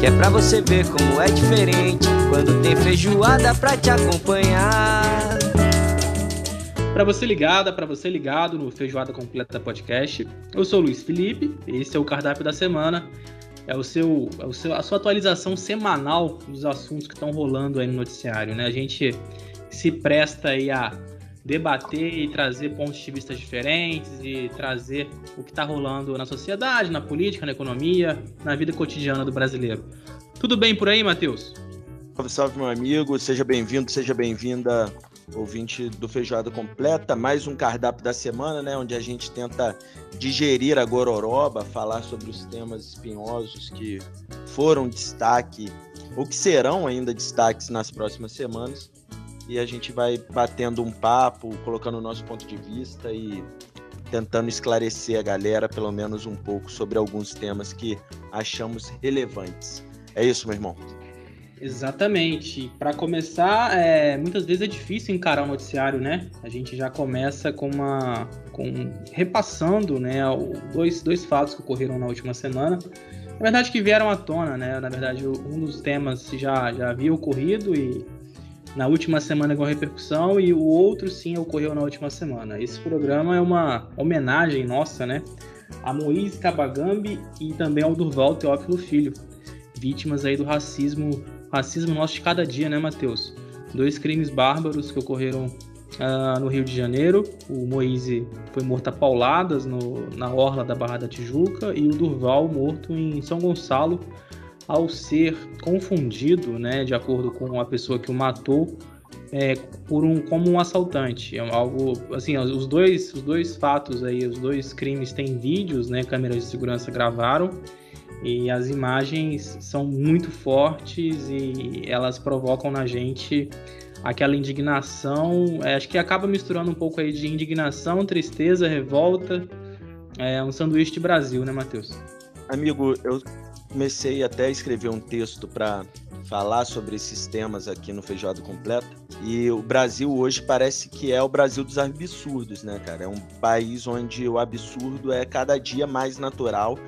Que é pra você ver como é diferente. Quando tem feijoada pra te acompanhar. Para você ligada, para você ligado no Feijoada Completa Podcast, eu sou o Luiz Felipe, esse é o cardápio da semana, é o seu, é o seu a sua atualização semanal dos assuntos que estão rolando aí no noticiário, né? A gente se presta aí a debater e trazer pontos de vista diferentes e trazer o que está rolando na sociedade, na política, na economia, na vida cotidiana do brasileiro. Tudo bem por aí, Matheus? Salve, salve, meu amigo. Seja bem-vindo, seja bem-vinda ouvinte do Feijoada Completa, mais um cardápio da semana, né, onde a gente tenta digerir a gororoba, falar sobre os temas espinhosos que foram destaque ou que serão ainda destaques nas próximas semanas. E a gente vai batendo um papo, colocando o nosso ponto de vista e tentando esclarecer a galera, pelo menos um pouco, sobre alguns temas que achamos relevantes. É isso, meu irmão. Exatamente. Para começar, é, muitas vezes é difícil encarar o noticiário, né? A gente já começa com uma, com repassando, né, dois, dois fatos que ocorreram na última semana. Na verdade, que vieram à tona, né? Na verdade, um dos temas já já havia ocorrido e na última semana com repercussão e o outro sim ocorreu na última semana. Esse programa é uma homenagem nossa, né? A Moise Kabagambi e também ao Durval Teófilo Filho, vítimas aí do racismo racismo nosso de cada dia, né, Matheus? Dois crimes bárbaros que ocorreram uh, no Rio de Janeiro. O Moise foi morto a pauladas no, na orla da Barra da Tijuca e o Durval morto em São Gonçalo ao ser confundido, né, de acordo com a pessoa que o matou, é, por um como um assaltante. É algo assim, os dois, os dois fatos aí, os dois crimes têm vídeos, né, câmeras de segurança gravaram e as imagens são muito fortes e elas provocam na gente aquela indignação. É, acho que acaba misturando um pouco aí de indignação, tristeza, revolta. É um sanduíche de Brasil, né, Matheus? Amigo, eu comecei até a escrever um texto para falar sobre esses temas aqui no Feijoado Completo. E o Brasil hoje parece que é o Brasil dos absurdos, né, cara? É um país onde o absurdo é cada dia mais natural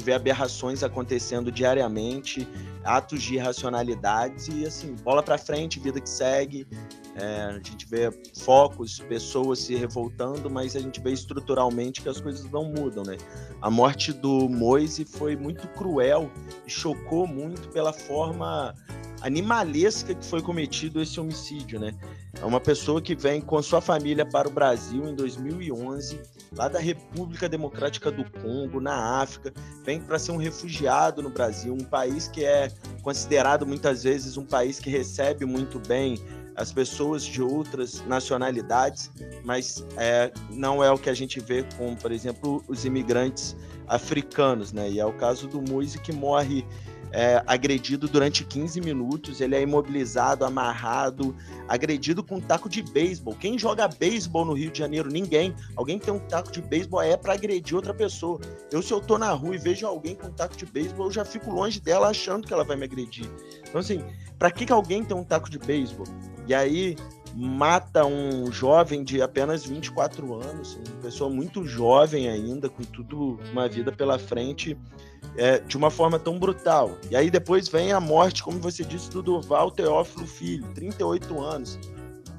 vê aberrações acontecendo diariamente, atos de irracionalidades e assim, bola para frente, vida que segue. É, a gente vê focos, pessoas se revoltando, mas a gente vê estruturalmente que as coisas não mudam, né? A morte do Moise foi muito cruel e chocou muito pela forma animalesca que foi cometido esse homicídio, né? É uma pessoa que vem com sua família para o Brasil em 2011, lá da República Democrática do Congo, na África, vem para ser um refugiado no Brasil, um país que é considerado muitas vezes um país que recebe muito bem as pessoas de outras nacionalidades, mas é, não é o que a gente vê com, por exemplo, os imigrantes africanos, né? E é o caso do Moise que morre é, agredido durante 15 minutos, ele é imobilizado, amarrado, agredido com um taco de beisebol. Quem joga beisebol no Rio de Janeiro? Ninguém. Alguém que tem um taco de beisebol é para agredir outra pessoa. Eu, se eu tô na rua e vejo alguém com um taco de beisebol, eu já fico longe dela achando que ela vai me agredir. Então, assim, para que, que alguém tem um taco de beisebol? E aí mata um jovem de apenas 24 anos, uma pessoa muito jovem ainda, com tudo, uma vida pela frente é, de uma forma tão brutal. E aí depois vem a morte, como você disse, do Durval Teófilo Filho, 38 anos.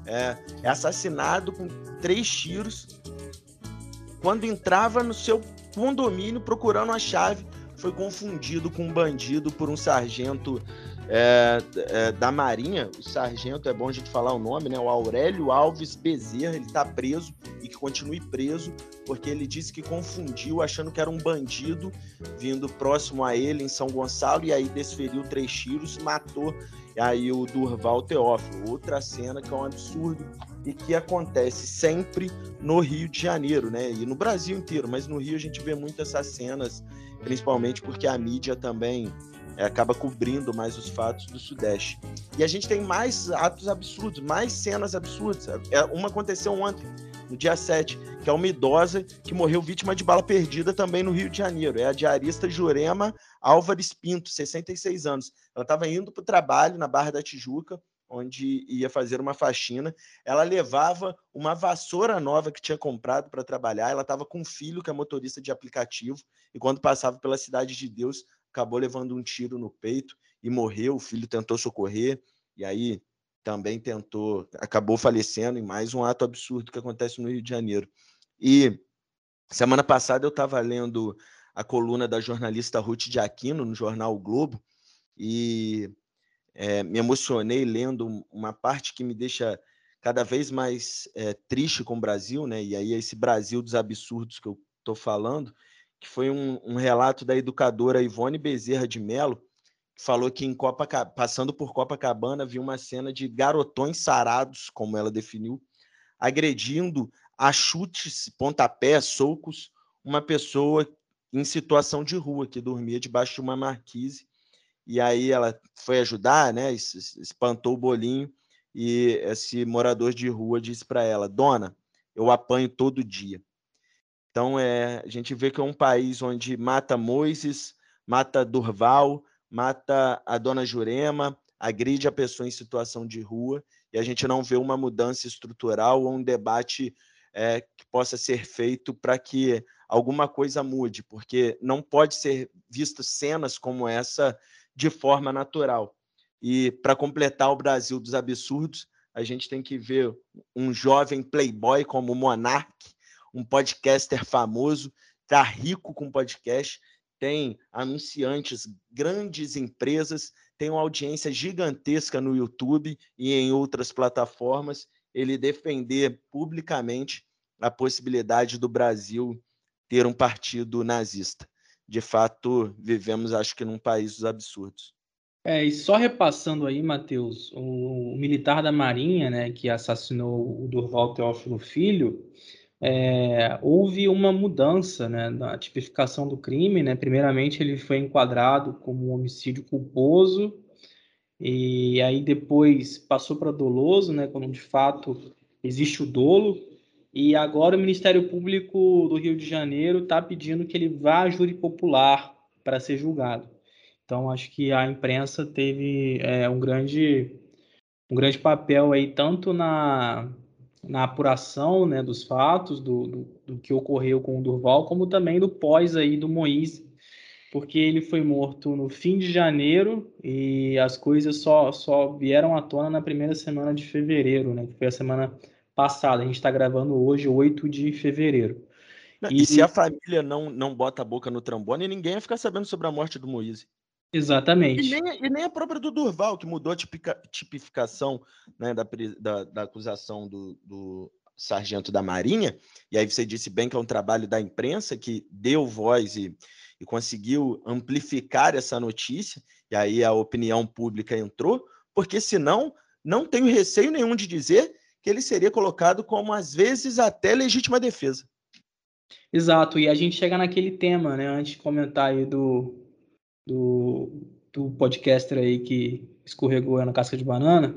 É, é assassinado com três tiros quando entrava no seu condomínio procurando a chave. Foi confundido com um bandido por um sargento é, é, da Marinha. O sargento, é bom a gente falar o nome, né? O Aurélio Alves Bezerra, ele está preso e que continue preso porque ele disse que confundiu, achando que era um bandido vindo próximo a ele em São Gonçalo, e aí desferiu três tiros, matou aí o Durval Teófilo. Outra cena que é um absurdo e que acontece sempre no Rio de Janeiro, né? E no Brasil inteiro, mas no Rio a gente vê muito essas cenas, principalmente porque a mídia também acaba cobrindo mais os fatos do Sudeste. E a gente tem mais atos absurdos, mais cenas absurdas. É, uma aconteceu ontem, no dia 7, que é uma idosa que morreu vítima de bala perdida também no Rio de Janeiro. É a diarista Jurema Álvares Pinto, 66 anos. Ela estava indo para o trabalho na Barra da Tijuca, onde ia fazer uma faxina. Ela levava uma vassoura nova que tinha comprado para trabalhar. Ela estava com um filho que é motorista de aplicativo e quando passava pela cidade de Deus, acabou levando um tiro no peito e morreu. O filho tentou socorrer e aí também tentou, acabou falecendo em mais um ato absurdo que acontece no Rio de Janeiro. E semana passada eu estava lendo a coluna da jornalista Ruth de Aquino no jornal o Globo e é, me emocionei lendo uma parte que me deixa cada vez mais é, triste com o Brasil, né? E aí esse Brasil dos absurdos que eu estou falando, que foi um, um, relato da educadora Ivone Bezerra de Mello, que falou que em Copa, passando por Copacabana viu uma cena de garotões sarados, como ela definiu, agredindo a chutes, pontapés, socos, uma pessoa em situação de rua que dormia debaixo de uma marquise e aí ela foi ajudar, né? Espantou o bolinho e esse morador de rua disse para ela: Dona, eu apanho todo dia. Então é, a gente vê que é um país onde mata Moisés, mata Durval, mata a dona Jurema, agride a pessoa em situação de rua e a gente não vê uma mudança estrutural ou um debate é, que possa ser feito para que alguma coisa mude, porque não pode ser visto cenas como essa de forma natural. E para completar o Brasil dos absurdos, a gente tem que ver um jovem playboy como o Monark, um podcaster famoso, está rico com podcast, tem anunciantes, grandes empresas, tem uma audiência gigantesca no YouTube e em outras plataformas. Ele defender publicamente a possibilidade do Brasil ter um partido nazista de fato, vivemos, acho que, num país dos absurdos. É, e só repassando aí, Matheus, o, o, militar da Marinha, né, que assassinou o Durval Teófilo Filho, é, houve uma mudança né, na tipificação do crime. Né? Primeiramente, ele foi enquadrado como homicídio culposo, e aí depois passou para doloso, né, quando de fato existe o dolo, e agora o Ministério Público do Rio de Janeiro está pedindo que ele vá a júri popular para ser julgado. Então, acho que a imprensa teve é, um, grande, um grande papel aí, tanto na, na apuração né, dos fatos, do, do, do, que ocorreu com o Durval, como também do pós aí do Moisés, porque ele foi morto no fim de janeiro e as coisas só, só vieram à tona na primeira semana de fevereiro, né, que foi a semana passada. A gente está gravando hoje, 8 de fevereiro. E, e, se a família não, não bota a boca no trombone, ninguém vai ficar sabendo sobre a morte do Moise. Exatamente. E nem, e nem a própria do Durval, que mudou a tipica, tipificação né, da, da, da, acusação do, do sargento da Marinha. E aí você disse bem que é um trabalho da imprensa que deu voz e, e conseguiu amplificar essa notícia. E aí a opinião pública entrou, porque senão não tenho receio nenhum de dizer que ele seria colocado como, às vezes, até legítima defesa. Exato, e a gente chega naquele tema, né? Antes de comentar aí do, do, podcaster aí que escorregou na casca de banana,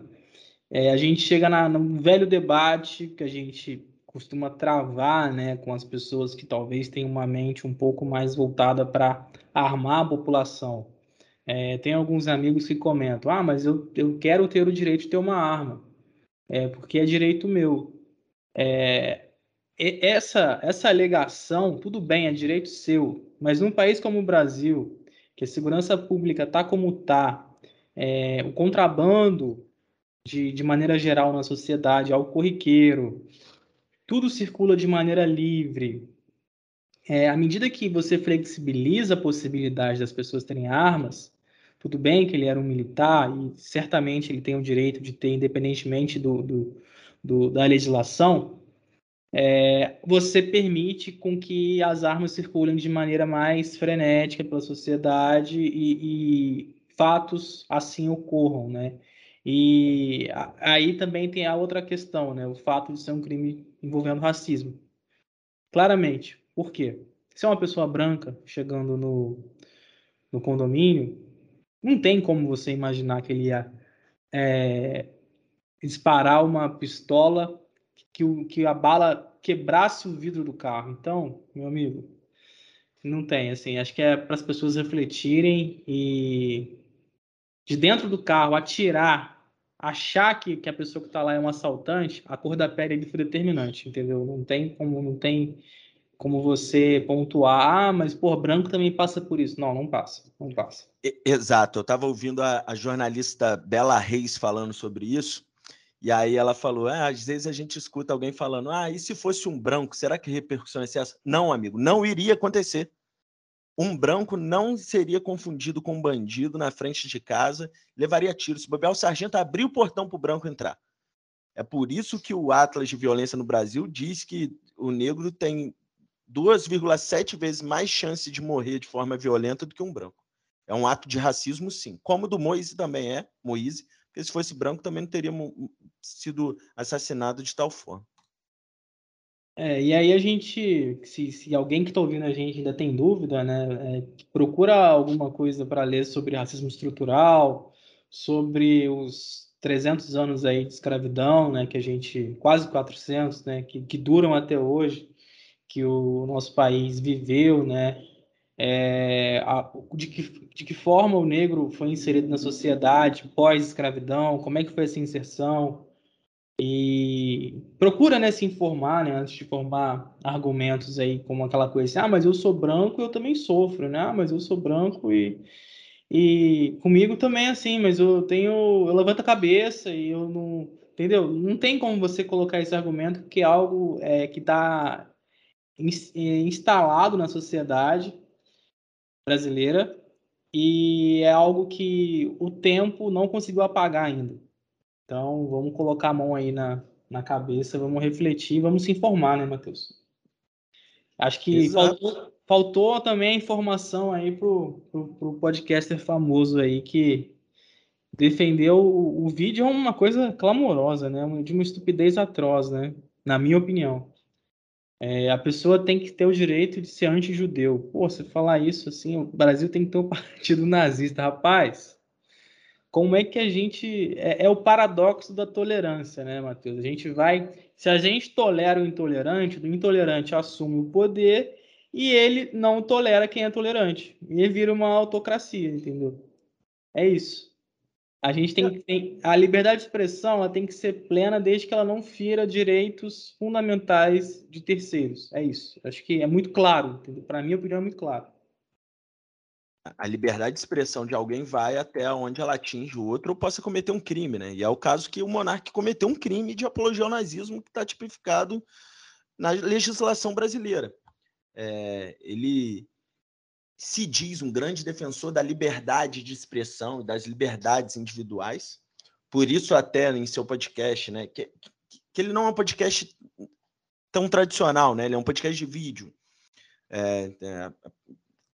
é, a gente chega na, num velho debate que a gente costuma travar né, com as pessoas que talvez tenham uma mente um pouco mais voltada para armar a população. É, tem alguns amigos que comentam: ah, mas eu, eu quero ter o direito de ter uma arma é, porque é direito meu. É, essa, essa alegação, tudo bem, é direito seu, mas num país como o Brasil, que a segurança pública está como está, é, o contrabando, de, de maneira geral na sociedade, ao corriqueiro, tudo circula de maneira livre. É, à medida que você flexibiliza a possibilidade das pessoas terem armas, tudo bem que ele era um militar e certamente ele tem o direito de ter, independentemente do, do, do da legislação, é, você permite com que as armas circulem de maneira mais frenética pela sociedade e, e fatos assim ocorram, né? E aí também tem a outra questão, né? O fato de ser um crime envolvendo racismo. Claramente. Por quê? Se é uma pessoa branca chegando no, no condomínio, não tem como você imaginar que ele ia é, disparar uma pistola que, o, que a bala quebrasse o vidro do carro. Então, meu amigo, não tem, assim, acho que é para as pessoas refletirem e de dentro do carro atirar, achar que, que a pessoa que está lá é um assaltante, a cor da pele foi determinante, entendeu? Não tem como, não tem como você pontuar, ah, mas por branco também passa por isso. Não, não passa, não passa. Exato, eu estava ouvindo a, a, jornalista Bela Reis falando sobre isso, e aí ela falou: ah, às vezes a gente escuta alguém falando, ah, e se fosse um branco, será que repercussão é essa? Não, amigo, não iria acontecer. Um branco não seria confundido com um bandido na frente de casa, levaria tiro. Se bobear, o sargento abriu o portão para o branco entrar. É por isso que o Atlas de Violência no Brasil diz que o negro tem 2,7 vezes mais chance de morrer de forma violenta do que um branco. É um ato de racismo, sim. Como o do Moise também é, Moise, porque se fosse branco também não teria sido assassinado de tal forma. É, e aí a gente, se, se alguém que está ouvindo a gente ainda tem dúvida, né, é, procura alguma coisa para ler sobre racismo estrutural, sobre os 300 anos aí de escravidão, né, que a gente, quase 400, né, que, que duram até hoje, que o nosso país viveu, né? É, a, de, que, de que forma o negro foi inserido na sociedade pós-escravidão, como é que foi essa inserção, e procura né, se informar né, antes de formar argumentos aí, como aquela coisa assim, ah, mas eu sou branco eu também sofro, né? Ah, mas eu sou branco e, e comigo também é assim, mas eu tenho, eu levanto a cabeça e eu não, entendeu? Não tem como você colocar esse argumento que é algo é, que está instalado na sociedade brasileira e é algo que o tempo não conseguiu apagar ainda. Então, vamos colocar a mão aí na, na cabeça, vamos refletir, vamos se informar, né, Matheus? Acho que faltou, faltou, também a informação aí pro, pro, pro podcaster famoso aí que defendeu o, o vídeo é uma coisa clamorosa, né? De uma estupidez atroz, né? Na minha opinião. É, a pessoa tem que ter o direito de ser anti-judeu. Pô, você falar isso assim, o Brasil tem que ter um partido nazista. Rapaz, como é que a gente. É, é, o paradoxo da tolerância, né, Matheus? A gente vai. Se a gente tolera o intolerante, o intolerante assume o poder e ele não tolera quem é tolerante. E vira uma autocracia, entendeu? É isso. A gente tem, tem a liberdade de expressão, ela tem que ser plena desde que ela não fira direitos fundamentais de terceiros. É isso. Acho que é muito claro. Para mim, a opinião é muito clara. A liberdade de expressão de alguém vai até onde ela atinge o outro ou possa cometer um crime, né? E é o caso que o monarca cometeu um crime de apologia ao nazismo que está tipificado na legislação brasileira. É, ele se diz um grande defensor da liberdade de expressão e das liberdades individuais. Por isso, até em seu podcast, né, que, que ele não é um podcast tão tradicional, né? Ele é um podcast de vídeo. É, é,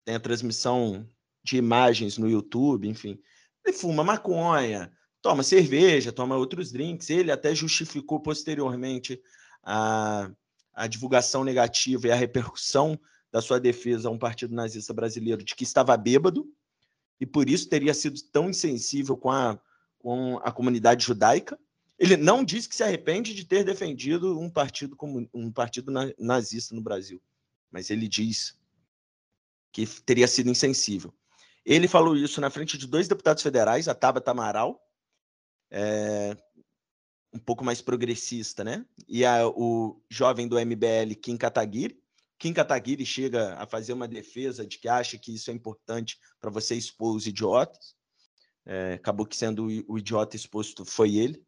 tem a transmissão de imagens no YouTube, enfim. Ele fuma maconha, toma cerveja, toma outros drinks. Ele até justificou posteriormente a, a divulgação negativa e a repercussão da sua defesa a um partido nazista brasileiro de que estava bêbado e por isso teria sido tão insensível com a, com a comunidade judaica. Ele não disse que se arrepende de ter defendido um partido um partido nazista no Brasil, mas ele diz que teria sido insensível. Ele falou isso na frente de dois deputados federais, a Tabata Amaral, é, um pouco mais progressista, né? E a, o jovem do MBL, Kim Kataguiri, Kim Kataguiri chega a fazer uma defesa de que acha que isso é importante para você expor os idiotas. É, acabou que sendo o, idiota exposto foi ele.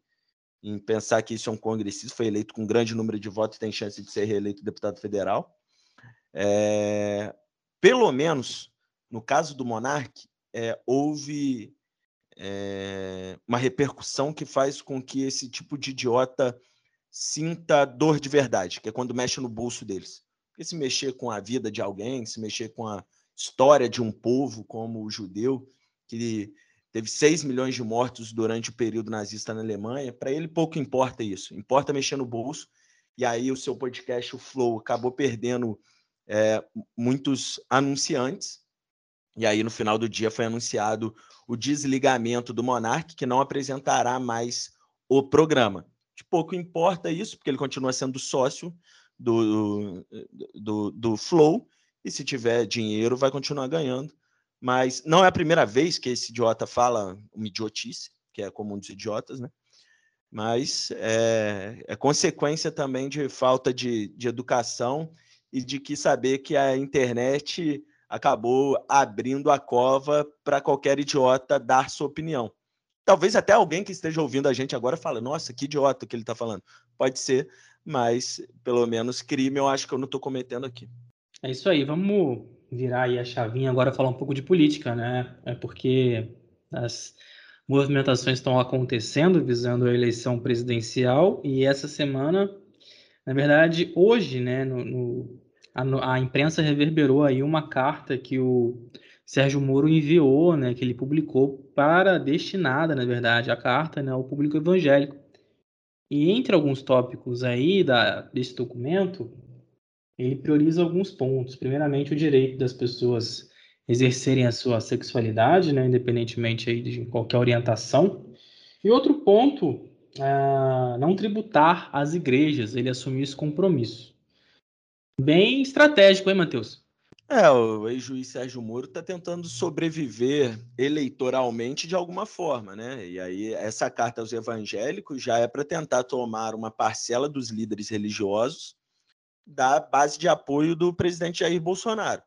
Em pensar que isso é um congressista, foi eleito com um grande número de votos e tem chance de ser reeleito deputado federal. É, pelo menos, no caso do Monarque, é, houve uma repercussão que faz com que esse tipo de idiota sinta dor de verdade, que é quando mexe no bolso deles. Porque se mexer com a vida de alguém, se mexer com a história de um povo como o judeu, que teve 6 milhões de mortos durante o período nazista na Alemanha, para ele pouco importa isso. Importa mexer no bolso. E aí o seu podcast, o Flow, acabou perdendo é, muitos anunciantes. E aí no final do dia foi anunciado o desligamento do Monark, que não apresentará mais o programa. De pouco importa isso, porque ele continua sendo sócio do, do, do Flow, e se tiver dinheiro, vai continuar ganhando. Mas não é a primeira vez que esse idiota fala uma idiotice, que é comum dos idiotas, né? Mas é, é consequência também de falta de, de educação e de que saber que a internet acabou abrindo a cova para qualquer idiota dar sua opinião. Talvez até alguém que esteja ouvindo a gente agora fale, nossa, que idiota que ele está falando. Pode ser, mas pelo menos crime eu acho que eu não estou cometendo aqui. É isso aí, vamos virar aí a chavinha agora falar um pouco de política, né? É porque as movimentações estão acontecendo visando a eleição presidencial e essa semana, na verdade, hoje, né, no, no a, a imprensa reverberou aí uma carta que o Sérgio Moro enviou, né, que ele publicou para destinada, na verdade, a carta, né, ao público evangélico. E entre alguns tópicos aí da, desse documento, ele prioriza alguns pontos. Primeiramente, o direito das pessoas exercerem a sua sexualidade, né, independentemente aí de qualquer orientação. E outro ponto, ah, não tributar as igrejas. Ele assumiu esse compromisso. Bem estratégico, hein, Matheus? É, o ex-juiz Sérgio Moro está tentando sobreviver eleitoralmente de alguma forma, né? E aí, essa carta aos evangélicos já é para tentar tomar uma parcela dos líderes religiosos da base de apoio do presidente Jair Bolsonaro.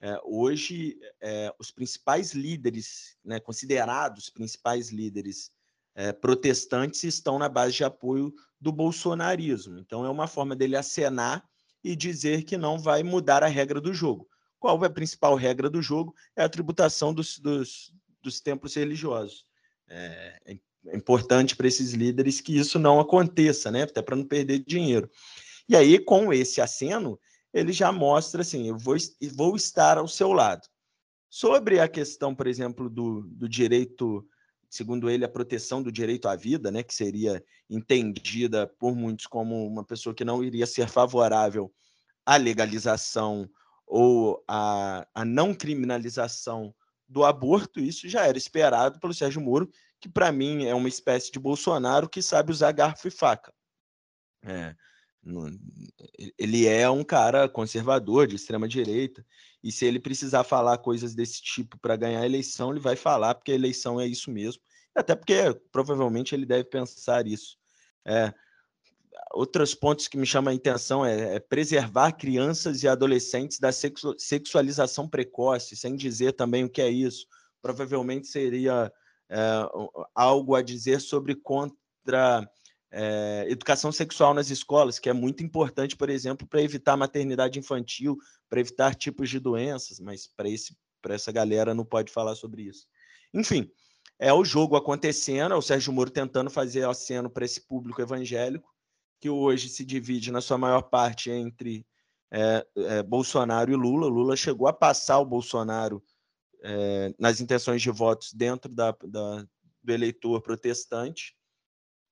É, hoje, é, os principais líderes, né, considerados principais líderes é, protestantes, estão na base de apoio do bolsonarismo. Então, é uma forma dele acenar e dizer que não vai mudar a regra do jogo. Qual é a principal regra do jogo? É a tributação dos, dos, dos templos religiosos. É, é importante para esses líderes que isso não aconteça, né? até para não perder dinheiro. E aí, com esse aceno, ele já mostra assim: eu vou, vou estar ao seu lado. Sobre a questão, por exemplo, do, do direito, segundo ele, a proteção do direito à vida, né, que seria entendida por muitos como uma pessoa que não iria ser favorável à legalização ou a, a não criminalização do aborto, isso já era esperado pelo Sérgio Moro, que para mim é uma espécie de Bolsonaro que sabe usar garfo e faca. É, ele é um cara conservador, de extrema direita, e se ele precisar falar coisas desse tipo para ganhar a eleição, ele vai falar, porque a eleição é isso mesmo. Até porque provavelmente ele deve pensar isso. É, outros pontos que me chamam a atenção é, é, preservar crianças e adolescentes da sexu sexualização precoce, sem dizer também o que é isso. Provavelmente seria é, algo a dizer sobre contra é, educação sexual nas escolas, que é muito importante, por exemplo, para evitar maternidade infantil, para evitar tipos de doenças, mas para esse para essa galera não pode falar sobre isso. Enfim, é o jogo acontecendo, é o Sérgio Moro tentando fazer aceno para esse público evangélico, que hoje se divide na sua maior parte entre é, é, Bolsonaro e Lula. Lula chegou a passar o Bolsonaro é, nas intenções de votos dentro da, da, do eleitor protestante.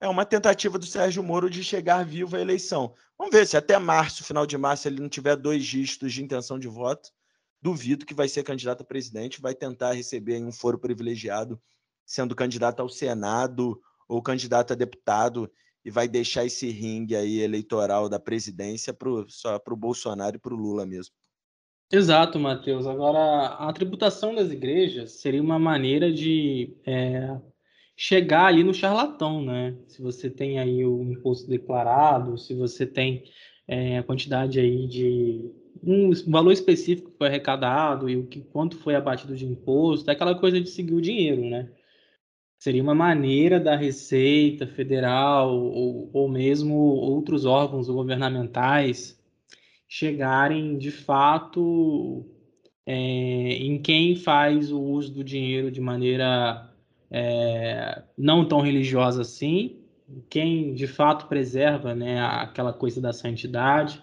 É uma tentativa do Sérgio Moro de chegar vivo à eleição. Vamos ver se até março, final de março, ele não tiver dois dígitos de intenção de voto. Duvido que vai ser candidato a presidente, vai tentar receber um foro privilegiado, sendo candidato ao Senado ou candidato a deputado e vai deixar esse ringue aí eleitoral da presidência pro, só para o Bolsonaro e para o Lula mesmo. Exato, Matheus. Agora, a tributação das igrejas seria uma maneira de é, chegar ali no charlatão, né? Se você tem aí o imposto declarado, se você tem é, a quantidade aí de um valor específico que foi arrecadado e o que quanto foi abatido de imposto, é aquela coisa de seguir o dinheiro, né? Seria uma maneira da Receita Federal ou, ou mesmo outros órgãos governamentais chegarem de fato é, em quem faz o uso do dinheiro de maneira é, não tão religiosa assim quem de fato preserva né, aquela coisa da santidade.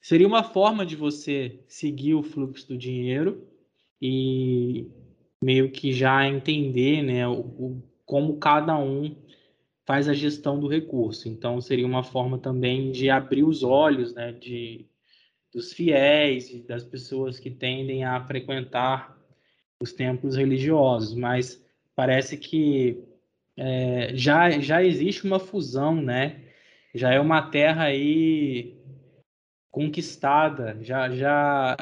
Seria uma forma de você seguir o fluxo do dinheiro e meio que já entender né, o, o, como cada um faz a gestão do recurso. Então, seria uma forma também de abrir os olhos né, de, dos fiéis e das pessoas que tendem a frequentar os templos religiosos. Mas parece que é, já, já existe uma fusão, né? Já é uma terra aí conquistada, já, já,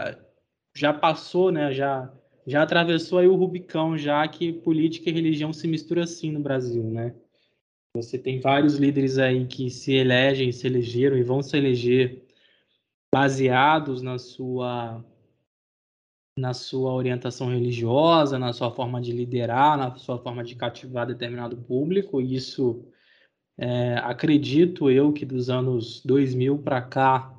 já passou, né? Já, já atravessou aí o Rubicão, já que política e religião se misturam assim no Brasil, né? Você tem vários líderes aí que se elegem, se elegeram e vão se eleger baseados na sua na sua orientação religiosa, na sua forma de liderar, na sua forma de cativar determinado público. Isso, é, acredito eu que dos anos 2000 para cá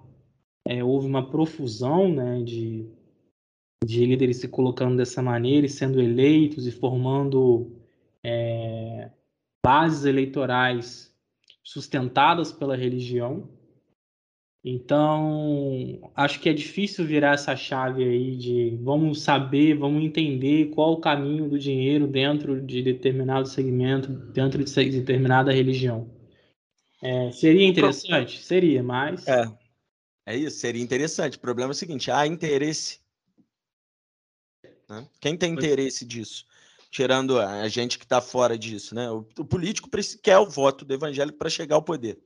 é, houve uma profusão né, de, de líderes se colocando dessa maneira e sendo eleitos e formando é, bases eleitorais sustentadas pela religião. Então, acho que é difícil virar essa chave aí de vamos saber, vamos entender qual o caminho do dinheiro dentro de determinado segmento, dentro de determinada religião. É, seria interessante? Seria, mas. É, é isso, seria interessante. O problema é o seguinte: há interesse. Né? Quem tem interesse disso? Tirando a gente que está fora disso, né? O, o político quer o voto do evangélico para chegar ao poder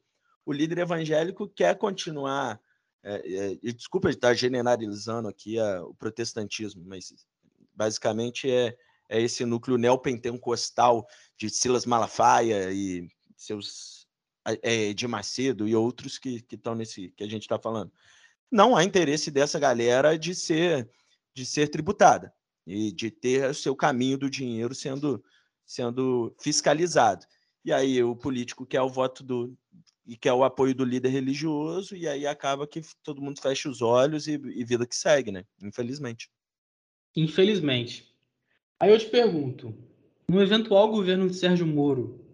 o líder evangélico quer continuar. É, é, desculpa estar generalizando aqui a, o protestantismo, mas basicamente é, é esse núcleo neopentecostal de Silas Malafaia e seus é, de Macedo e outros que estão nesse que a gente está falando. Não há interesse dessa galera de ser de ser tributada e de ter o seu caminho do dinheiro sendo sendo fiscalizado. E aí o político quer o voto do, e quer o apoio do líder religioso, e aí acaba que todo mundo fecha os olhos e, e vida que segue, né? Infelizmente. Infelizmente. Aí eu te pergunto, no eventual governo de Sérgio Moro,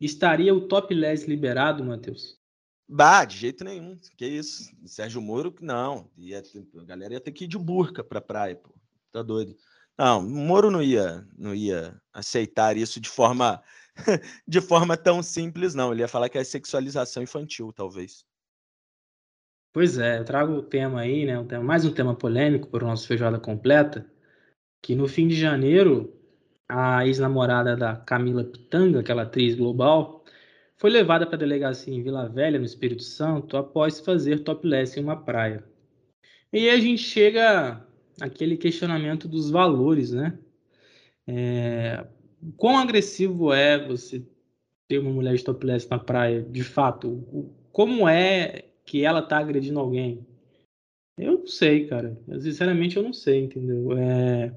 estaria o topless liberado, Matheus? Bah, de jeito nenhum. Que isso? Sérgio Moro, não. Ia a galera ia ter que ir de burca pra praia, pô. Tá doido. Não, Moro não ia, não ia aceitar isso de forma de forma tão simples, não. Ele ia falar que é sexualização infantil, talvez. Pois é, eu trago o tema aí, né? Um tema, mais um tema polêmico para o nosso feijoada completa, que no fim de janeiro, a ex-namorada da Camila Pitanga, aquela atriz global, foi levada para a delegacia em Vila Velha, no Espírito Santo, após fazer topless em uma praia. E aí a gente chega àquele questionamento dos valores, né? É, quão agressivo é você ter uma mulher de topless na praia, de fato? Como é que ela tá agredindo alguém? Eu não sei, cara. sinceramente, eu não sei, entendeu? É...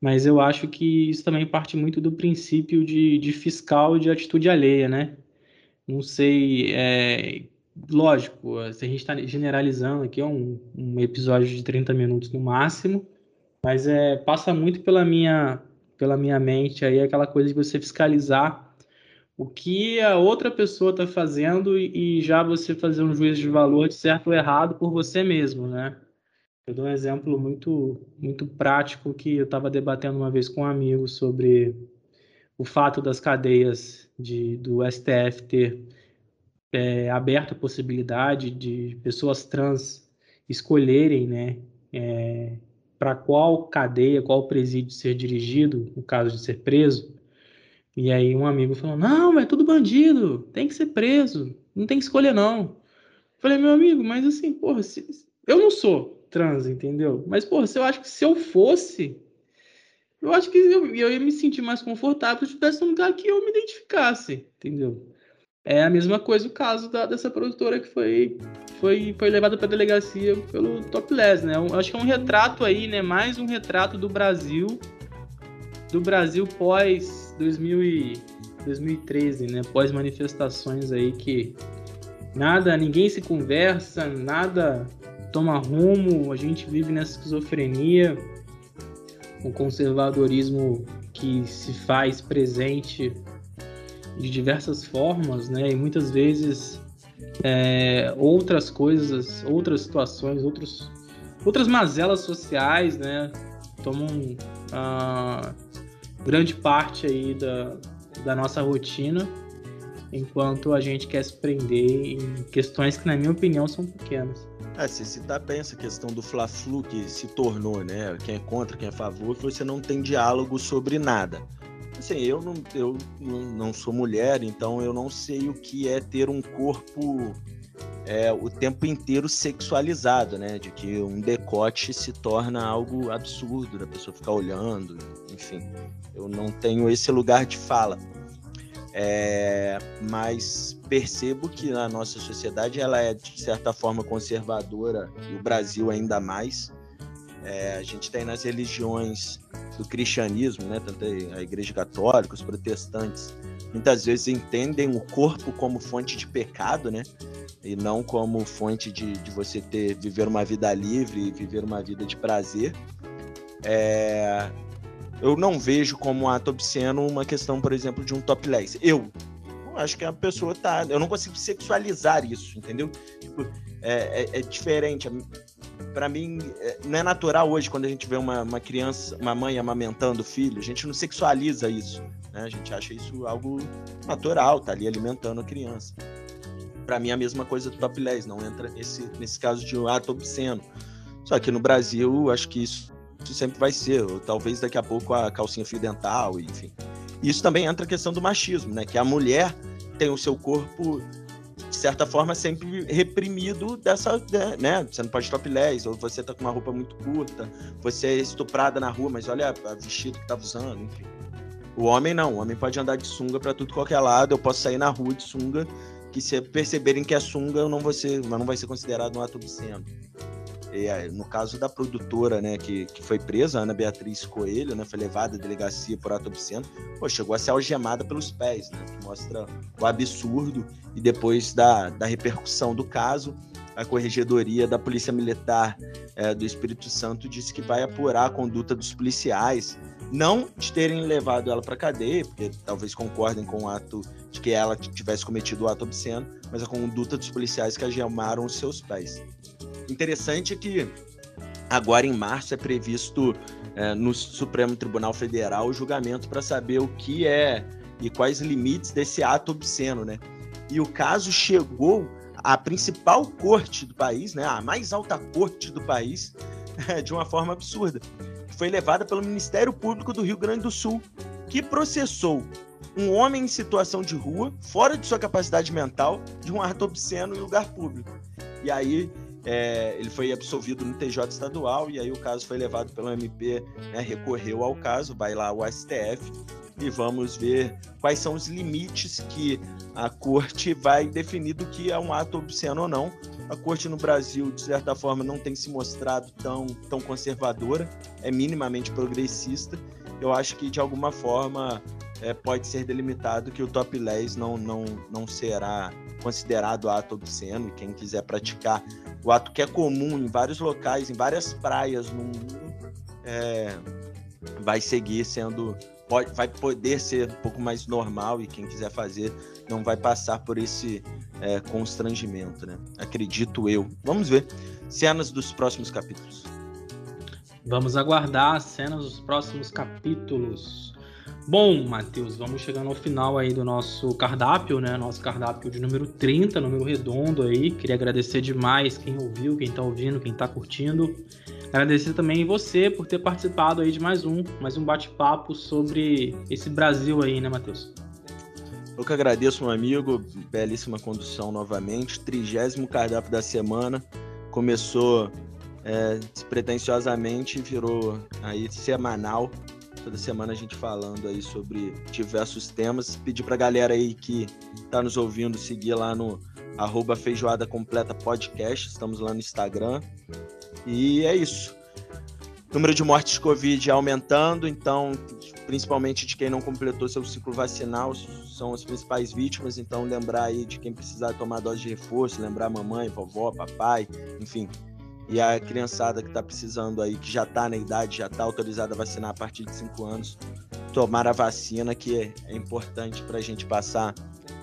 Mas eu acho que isso também parte muito do princípio de, de fiscal de atitude alheia, né? Não sei. É... Lógico, se a gente está generalizando aqui, é um, um episódio de 30 minutos no máximo, mas é, passa muito pela minha pela minha mente aí aquela coisa de você fiscalizar o que a outra pessoa está fazendo e, já você fazer um juízo de valor de certo ou errado por você mesmo, né? Eu dou um exemplo muito muito prático que eu estava debatendo uma vez com um amigo sobre o fato das cadeias de, do STF ter é, aberto a possibilidade de pessoas trans escolherem, né, é, para qual cadeia, qual presídio ser dirigido, no caso de ser preso. E aí um amigo falou: Não, é tudo bandido, tem que ser preso, não tem que escolher, não. falei, meu amigo, mas assim, porra, se... eu não sou trans, entendeu? Mas, porra, se eu acho que se eu fosse, eu acho que eu, eu ia me sentir mais confortável se eu estivesse num lugar que eu me identificasse, entendeu? É a mesma coisa o caso da, dessa produtora que foi, foi, foi levada para delegacia pelo Topless, né? Acho que é um retrato aí, né? Mais um retrato do Brasil, do Brasil pós 2000 2013, né? Pós manifestações aí que nada, ninguém se conversa, nada toma rumo, a gente vive nessa esquizofrenia, um conservadorismo que se faz presente de diversas formas, né? E muitas vezes é, outras coisas, outras situações, outros, outras mazelas sociais, né? Tomam uh, grande parte aí da, da nossa rotina, enquanto a gente quer se prender em questões que, na minha opinião, são pequenas. É, se citar bem essa questão do Fla-Flu que se tornou, né? Quem é contra, quem é a favor, você não tem diálogo sobre nada. Assim, eu não, eu não sou mulher, então eu não sei o que é ter um corpo é, o tempo inteiro sexualizado, né? De que um decote se torna algo absurdo da pessoa ficar olhando, enfim. Eu não tenho esse lugar de fala. É, mas percebo que a nossa sociedade ela é de certa forma conservadora e o Brasil ainda mais. É, a gente tem nas religiões do cristianismo, né, tanto a igreja católica, os protestantes, muitas vezes entendem o corpo como fonte de pecado, né, e não como fonte de, de você ter viver uma vida livre viver uma vida de prazer. É, eu não vejo como um ato obsceno uma questão, por exemplo, de um topless. Eu, eu acho que a pessoa tá. Eu não consigo sexualizar isso, entendeu? Tipo, é, é, é diferente. Para mim, é, não é natural hoje quando a gente vê uma, uma criança, uma mãe amamentando o filho, a gente não sexualiza isso. Né? A gente acha isso algo natural, tá ali alimentando a criança. Para mim, a mesma coisa do topless, não entra nesse, nesse caso de um ato obsceno. Só que no Brasil, acho que isso isso sempre vai ser, ou talvez daqui a pouco a calcinha fio dental, enfim. Isso também entra a questão do machismo, né? Que a mulher tem o seu corpo certa forma sempre reprimido dessa, né? Você não pode topless, ou você tá com uma roupa muito curta, você é estuprada na rua, mas olha o vestido que tava usando, enfim. O homem não, o homem pode andar de sunga para tudo qualquer lado, eu posso sair na rua de sunga, que se perceberem que é sunga, eu não vou ser, não vai ser considerado um ato obsceno é, no caso da produtora, né, que, que foi presa, Ana Beatriz Coelho, né, foi levada à delegacia por ato obsceno, pô, chegou a ser algemada pelos pés, né, que mostra o absurdo, e depois da, da repercussão do caso, a Corregedoria da Polícia Militar é, do Espírito Santo disse que vai apurar a conduta dos policiais, não de terem levado ela para cadeia, porque talvez concordem com o ato de que ela tivesse cometido o ato obsceno, mas a conduta dos policiais que algemaram os seus pés. Interessante é que agora em março é previsto é, no Supremo Tribunal Federal o julgamento para saber o que é e quais limites desse ato obsceno, né? E o caso chegou à principal corte do país, né? A mais alta corte do país, de uma forma absurda. Foi levada pelo Ministério Público do Rio Grande do Sul, que processou um homem em situação de rua, fora de sua capacidade mental, de um ato obsceno em lugar público. E aí é, ele foi absolvido no TJ estadual e aí o caso foi levado pelo MP, né, recorreu ao caso, vai lá o STF e vamos ver quais são os limites que a corte vai definir do que é um ato obsceno ou não. A corte no Brasil, de certa forma, não tem se mostrado tão, tão conservadora, é minimamente progressista. Eu acho que, de alguma forma, é, pode ser delimitado que o topless não, não, não será considerado ato obsceno e quem quiser praticar o ato que é comum em vários locais, em várias praias no mundo, é, vai seguir sendo, pode, vai poder ser um pouco mais normal e quem quiser fazer não vai passar por esse é, constrangimento, né? Acredito eu. Vamos ver cenas dos próximos capítulos. Vamos aguardar as cenas dos próximos capítulos. Bom, Matheus, vamos chegando ao final aí do nosso cardápio, né? Nosso cardápio de número 30, número redondo aí. Queria agradecer demais quem ouviu, quem tá ouvindo, quem tá curtindo. Agradecer também você por ter participado aí de mais um, mais um bate-papo sobre esse Brasil aí, né, Matheus? Eu que agradeço, meu amigo. Belíssima condução novamente. Trigésimo cardápio da semana. Começou é, despretensiosamente, virou aí semanal toda semana a gente falando aí sobre diversos temas. Pedir pra galera aí que tá nos ouvindo seguir lá no arroba Feijoada Completa Podcast, estamos lá no Instagram. E é isso. O número de mortes de Covid aumentando, então, principalmente de quem não completou seu ciclo vacinal, são as principais vítimas. Então, lembrar aí de quem precisar tomar dose de reforço, lembrar mamãe, vovó, papai, enfim, e a criançada que está precisando aí, que já está na idade, já está autorizada a vacinar a partir de 5 anos, tomar a vacina, que é, importante para a gente passar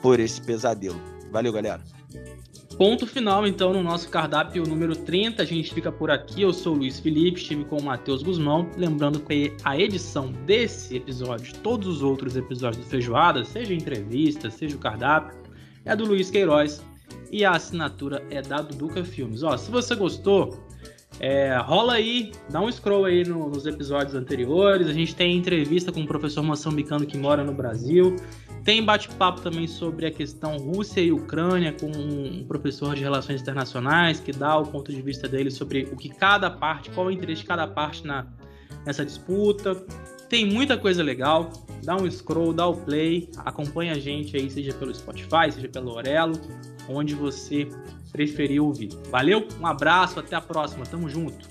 por esse pesadelo. Valeu, galera. Ponto final, então, no nosso cardápio número 30. A gente fica por aqui. Eu sou o Luiz Felipe, estive com o Matheus Guzmão. Lembrando que a edição desse episódio, todos os outros episódios do Feijoada, seja entrevista, seja o cardápio, é do Luiz Queiroz. E a assinatura é da Duduca Filmes. Ó, se você gostou, é, rola aí, dá um scroll aí no, nos episódios anteriores. A gente tem entrevista com o professor moçambicano que mora no Brasil. Tem bate-papo também sobre a questão Rússia e Ucrânia com um professor de relações internacionais que dá o ponto de vista dele sobre o que cada parte, qual é o interesse de cada parte na, nessa disputa. Tem muita coisa legal. Dá um scroll, dá o play, acompanha a gente aí, seja pelo Spotify, seja pelo Orelo, onde você preferir ouvir. Valeu, um abraço, até a próxima, tamo junto.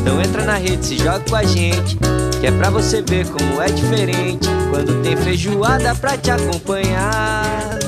Então entra na rede, se joga com a gente, que é pra você ver como é diferente quando tem feijoada pra te acompanhar.